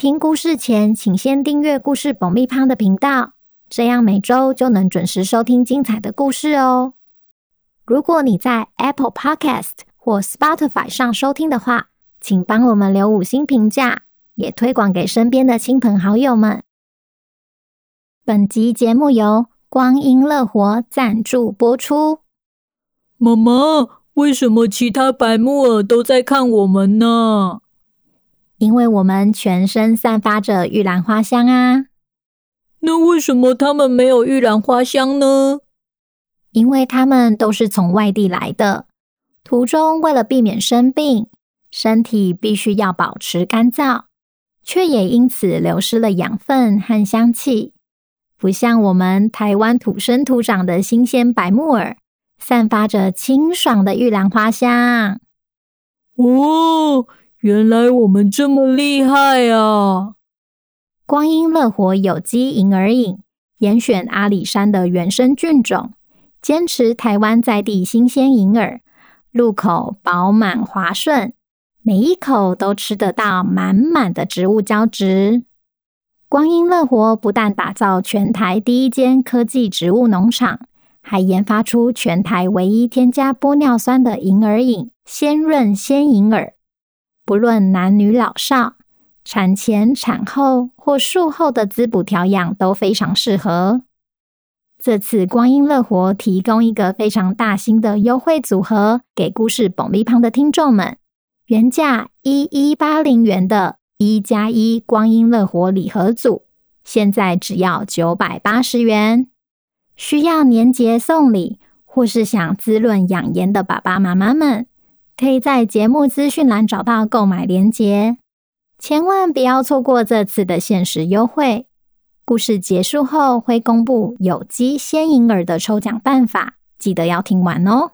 听故事前，请先订阅故事爆米花的频道，这样每周就能准时收听精彩的故事哦。如果你在 Apple Podcast 或 Spotify 上收听的话，请帮我们留五星评价，也推广给身边的亲朋好友们。本集节目由光阴乐活赞助播出。妈妈，为什么其他白木耳都在看我们呢？因为我们全身散发着玉兰花香啊！那为什么他们没有玉兰花香呢？因为他们都是从外地来的，途中为了避免生病，身体必须要保持干燥，却也因此流失了养分和香气，不像我们台湾土生土长的新鲜白木耳，散发着清爽的玉兰花香。哦。原来我们这么厉害啊！光阴乐活有机银耳饮，严选阿里山的原生菌种，坚持台湾在地新鲜银耳，入口饱满滑顺，每一口都吃得到满满的植物胶质。光阴乐活不但打造全台第一间科技植物农场，还研发出全台唯一添加玻尿酸的银耳饮——鲜润鲜银耳。不论男女老少，产前、产后或术后的滋补调养都非常适合。这次光阴乐活提供一个非常大型的优惠组合给故事爆米花的听众们，原价一一八零元的一加一光阴乐活礼盒组，现在只要九百八十元。需要年节送礼或是想滋润养颜的爸爸妈妈们。可以在节目资讯栏找到购买链接，千万不要错过这次的限时优惠。故事结束后会公布有机鲜银耳的抽奖办法，记得要听完哦。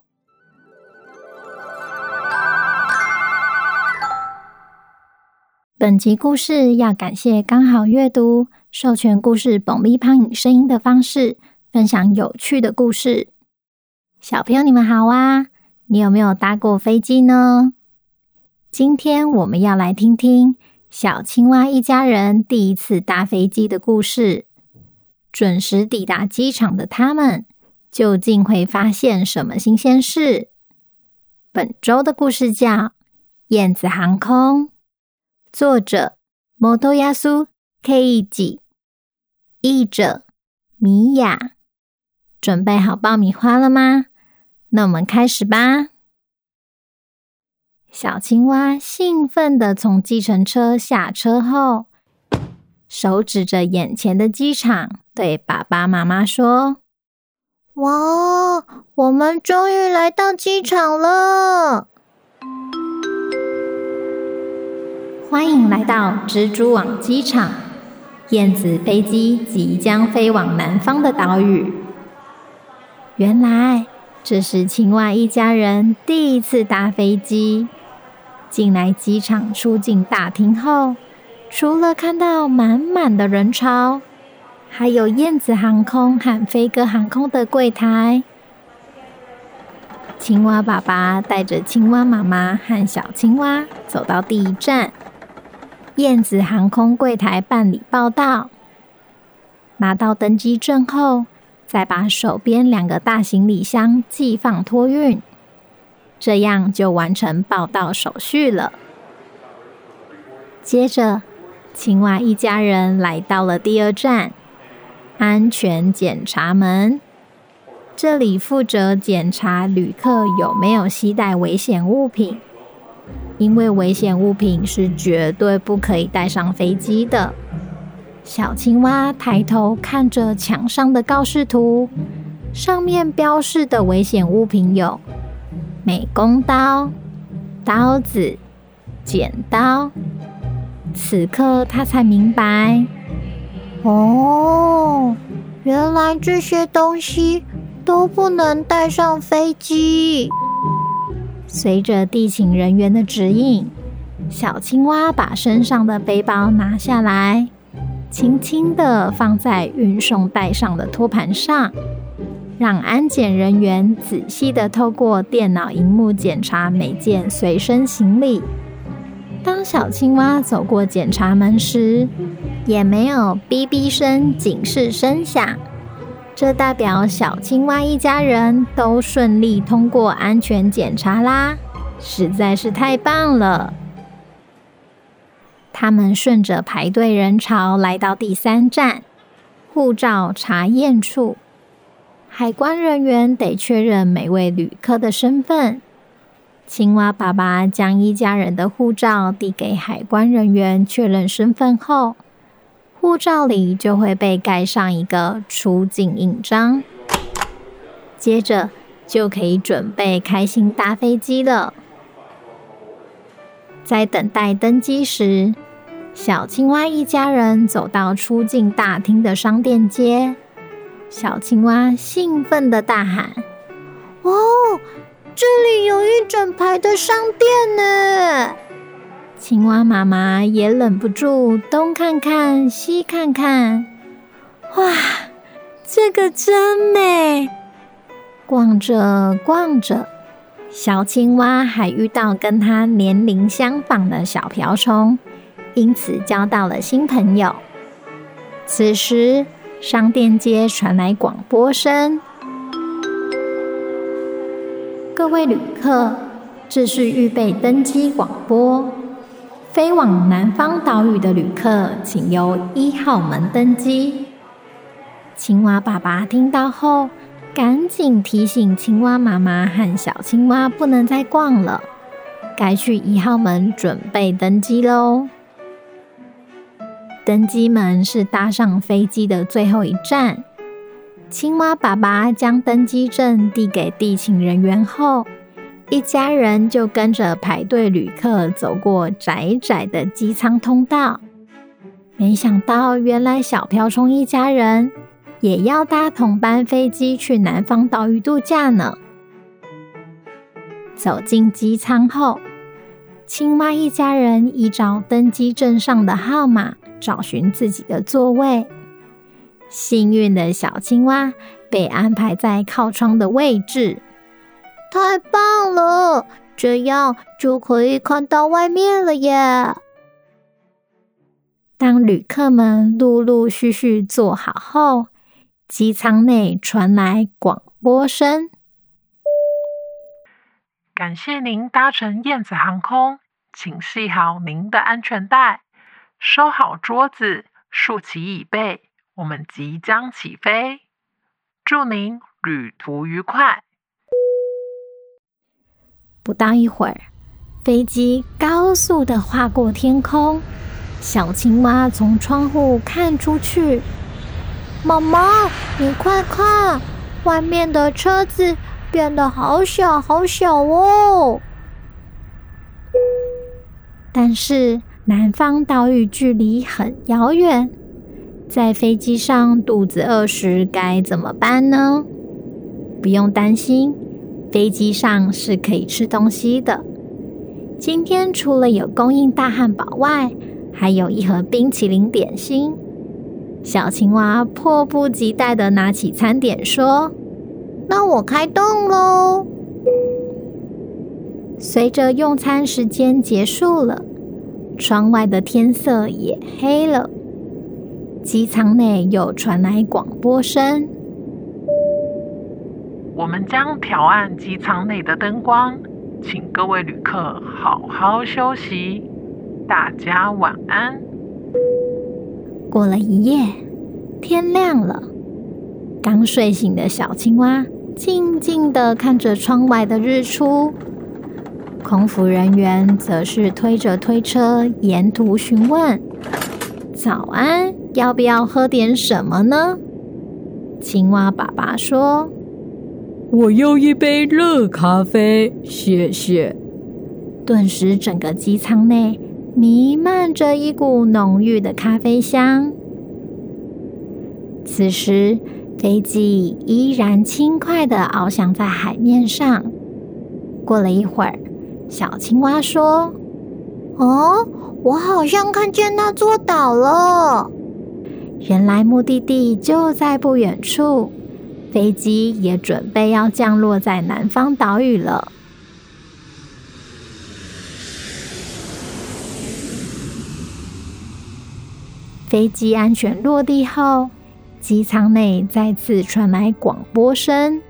本集故事要感谢刚好阅读授权故事爆米花以声音的方式分享有趣的故事。小朋友，你们好啊！你有没有搭过飞机呢？今天我们要来听听小青蛙一家人第一次搭飞机的故事。准时抵达机场的他们，究竟会发现什么新鲜事？本周的故事叫《燕子航空》，作者本安圭一，译者米雅。准备好爆米花了吗？那我们开始吧。小青蛙兴奋地从计程车下车后，手指着眼前的机场，对爸爸妈妈说：“哇，我们终于来到机场了！欢迎来到蜘蛛网机场，燕子飞机即将飞往南方的岛屿。原来。”这是青蛙一家人第一次搭飞机。进来机场出境大厅后，除了看到满满的人潮，还有燕子航空和飞鸽航空的柜台。青蛙爸爸带着青蛙妈妈和小青蛙走到第一站——燕子航空柜台办理报到。拿到登机证后，再把手边两个大行李箱寄放托运，这样就完成报到手续了。接着，青蛙一家人来到了第二站——安全检查门。这里负责检查旅客有没有携带危险物品，因为危险物品是绝对不可以带上飞机的。小青蛙抬头看着墙上的告示图，上面标示的危险物品有美工刀、刀子、剪刀。此刻他才明白，哦，原来这些东西都不能带上飞机。随着地勤人员的指引，小青蛙把身上的背包拿下来，轻轻地放在运送带上的托盘上，让安检人员仔细地透过电脑荧幕检查每件随身行李。当小青蛙走过检查门时，也没有哔哔声警示声响。这代表小青蛙一家人都顺利通过安全检查啦，实在是太棒了！他们顺着排队人潮来到第三站——护照查验处。海关人员得确认每位旅客的身份。青蛙爸爸将一家人的护照递给海关人员确认身份后，护照里就会被盖上一个出境印章，接着就可以准备开心搭飞机了。在等待登机时，小青蛙一家人走到出境大厅的商店街，小青蛙兴奋地大喊：“哦，这里有一整排的商店呢！”青蛙妈妈也忍不住东看看西看看，哇，这个真美！逛着逛着，小青蛙还遇到跟它年龄相仿的小瓢虫，因此交到了新朋友。此时，商店街传来广播声：“各位旅客，这是预备登机广播。”飞往南方岛屿的旅客，请由一号门登机。青蛙爸爸听到后，赶紧提醒青蛙妈妈和小青蛙不能再逛了，该去一号门准备登机喽。登机门是搭上飞机的最后一站。青蛙爸爸将登机证递给地勤人员后，一家人就跟着排队旅客走过窄窄的机舱通道，没想到原来小瓢虫一家人也要搭同班飞机去南方岛屿度假呢。走进机舱后，青蛙一家人依照登机证上的号码找寻自己的座位。幸运的小青蛙被安排在靠窗的位置。太棒了，这样就可以看到外面了耶！当旅客们陆陆续续坐好后，机舱内传来广播声：“感谢您搭乘燕子航空，请系好您的安全带，收好桌子，竖起椅背，我们即将起飞。祝您旅途愉快！”不到一会儿，飞机高速的划过天空。小青蛙从窗户看出去：“妈妈，你快看，外面的车子变得好小好小哦！”但是南方岛屿距离很遥远，在飞机上肚子饿时该怎么办呢？不用担心。飞机上是可以吃东西的。今天除了有供应大汉堡外，还有一盒冰淇淋点心。小青蛙迫不及待地拿起餐点，说：“那我开动喽！”随着用餐时间结束了，窗外的天色也黑了，机舱内又传来广播声。我们将调暗机舱内的灯光，请各位旅客好好休息。大家晚安。过了一夜，天亮了。刚睡醒的小青蛙静静的看着窗外的日出，空服人员则是推着推车沿途询问：“早安，要不要喝点什么呢？”青蛙爸爸说。我要一杯热咖啡，谢谢。顿时，整个机舱内弥漫着一股浓郁的咖啡香。此时，飞机依然轻快的翱翔在海面上。过了一会儿，小青蛙说：“哦，我好像看见那座岛了。原来目的地就在不远处，飞机也准备要降落在南方岛屿了。”飞机安全落地后，机舱内再次传来广播声：“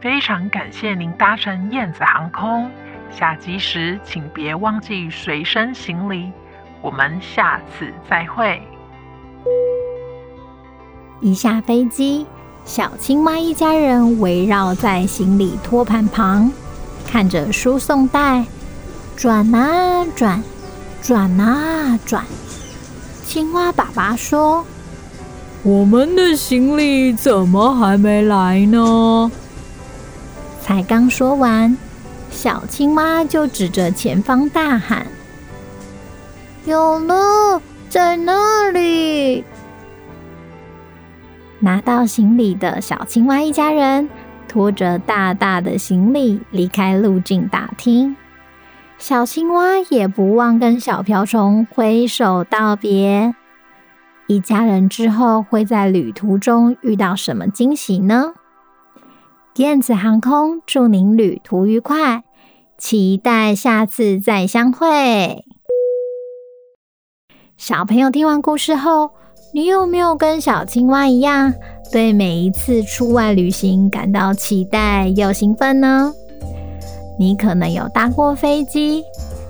非常感谢您搭乘燕子航空，下机时请别忘记随身行李。我们下次再会。”一下飞机，小青蛙一家人围绕在行李托盘旁，看着输送带转啊转，转啊转。青蛙爸爸说：“我们的行李怎么还没来呢？”才刚说完，小青蛙就指着前方大喊：“有了，在那里！”拿到行李的小青蛙一家人拖着大大的行李离开入境大厅。小青蛙也不忘跟小瓢虫挥手道别。一家人之后会在旅途中遇到什么惊喜呢？燕子航空祝您旅途愉快，期待下次再相会。小朋友听完故事后，你有没有跟小青蛙一样，对每一次出外旅行感到期待又兴奋呢？你可能有搭过飞机，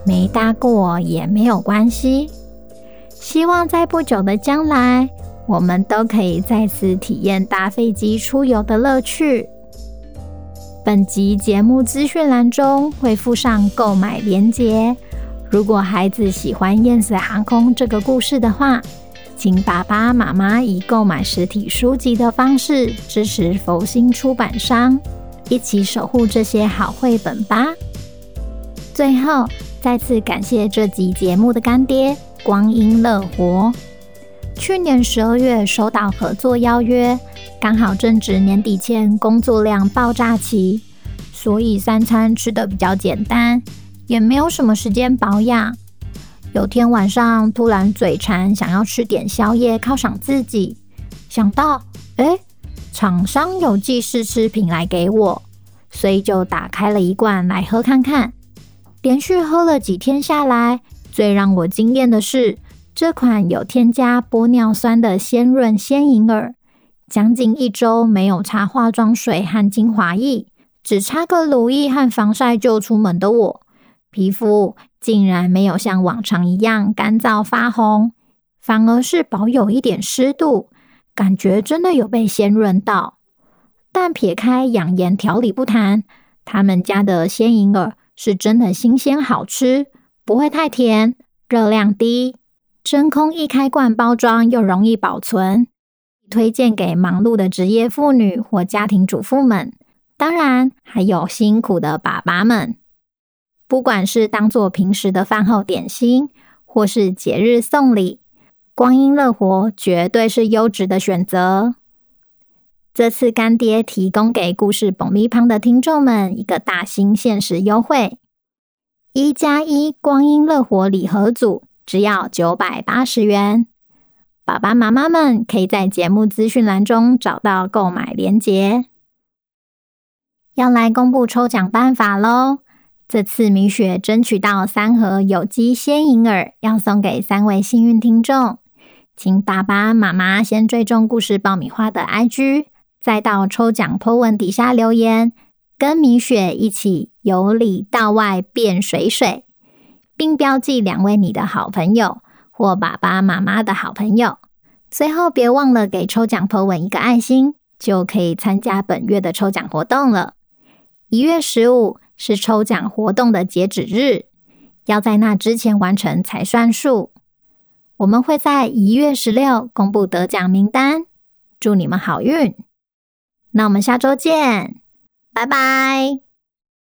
没搭过也没有关系。希望在不久的将来，我们都可以再次体验搭飞机出游的乐趣。本集节目资讯栏中会附上购买链接。如果孩子喜欢燕子航空这个故事的话，请爸爸妈妈以购买实体书籍的方式支持佛心出版商。一起守护这些好绘本吧！最后，再次感谢这集节目的干爹光阴乐活。去年十二月收到合作邀约，刚好正值年底前工作量爆炸期，所以三餐吃得比较简单，也没有什么时间保养。有天晚上突然嘴馋，想要吃点宵夜犒赏自己，想到，诶厂商有寄试吃品来给我，所以就打开了一罐来喝看看。连续喝了几天下来，最让我惊艳的是这款有添加玻尿酸的鲜润鲜银耳。将近一周没有擦化妆水和精华液，只擦个乳液和防晒就出门的我，皮肤竟然没有像往常一样干燥发红，反而是保有一点湿度。感觉真的有被鲜润到，但撇开养颜调理不谈，他们家的鲜银耳是真的新鲜好吃，不会太甜，热量低，真空易开罐包装又容易保存，推荐给忙碌的职业妇女或家庭主妇们，当然还有辛苦的爸爸们，不管是当做平时的饭后点心，或是节日送礼。光阴乐活绝对是优质的选择。这次干爹提供给故事爆米花的听众们一个大型限时优惠：一加一光阴乐活礼盒组只要九百八十元。爸爸妈妈们可以在节目资讯栏中找到购买链接。要来公布抽奖办法喽！这次米雪争取到三盒有机鲜银耳，要送给三位幸运听众。请爸爸妈妈先追踪故事爆米花的 IG，再到抽奖 po 文底下留言，跟米雪一起由里到外变水水，并标记两位你的好朋友或爸爸妈妈的好朋友。最后别忘了给抽奖 po 文一个爱心，就可以参加本月的抽奖活动了。一月十五是抽奖活动的截止日，要在那之前完成才算数。我们会在一月十六公布得奖名单，祝你们好运！那我们下周见，拜拜。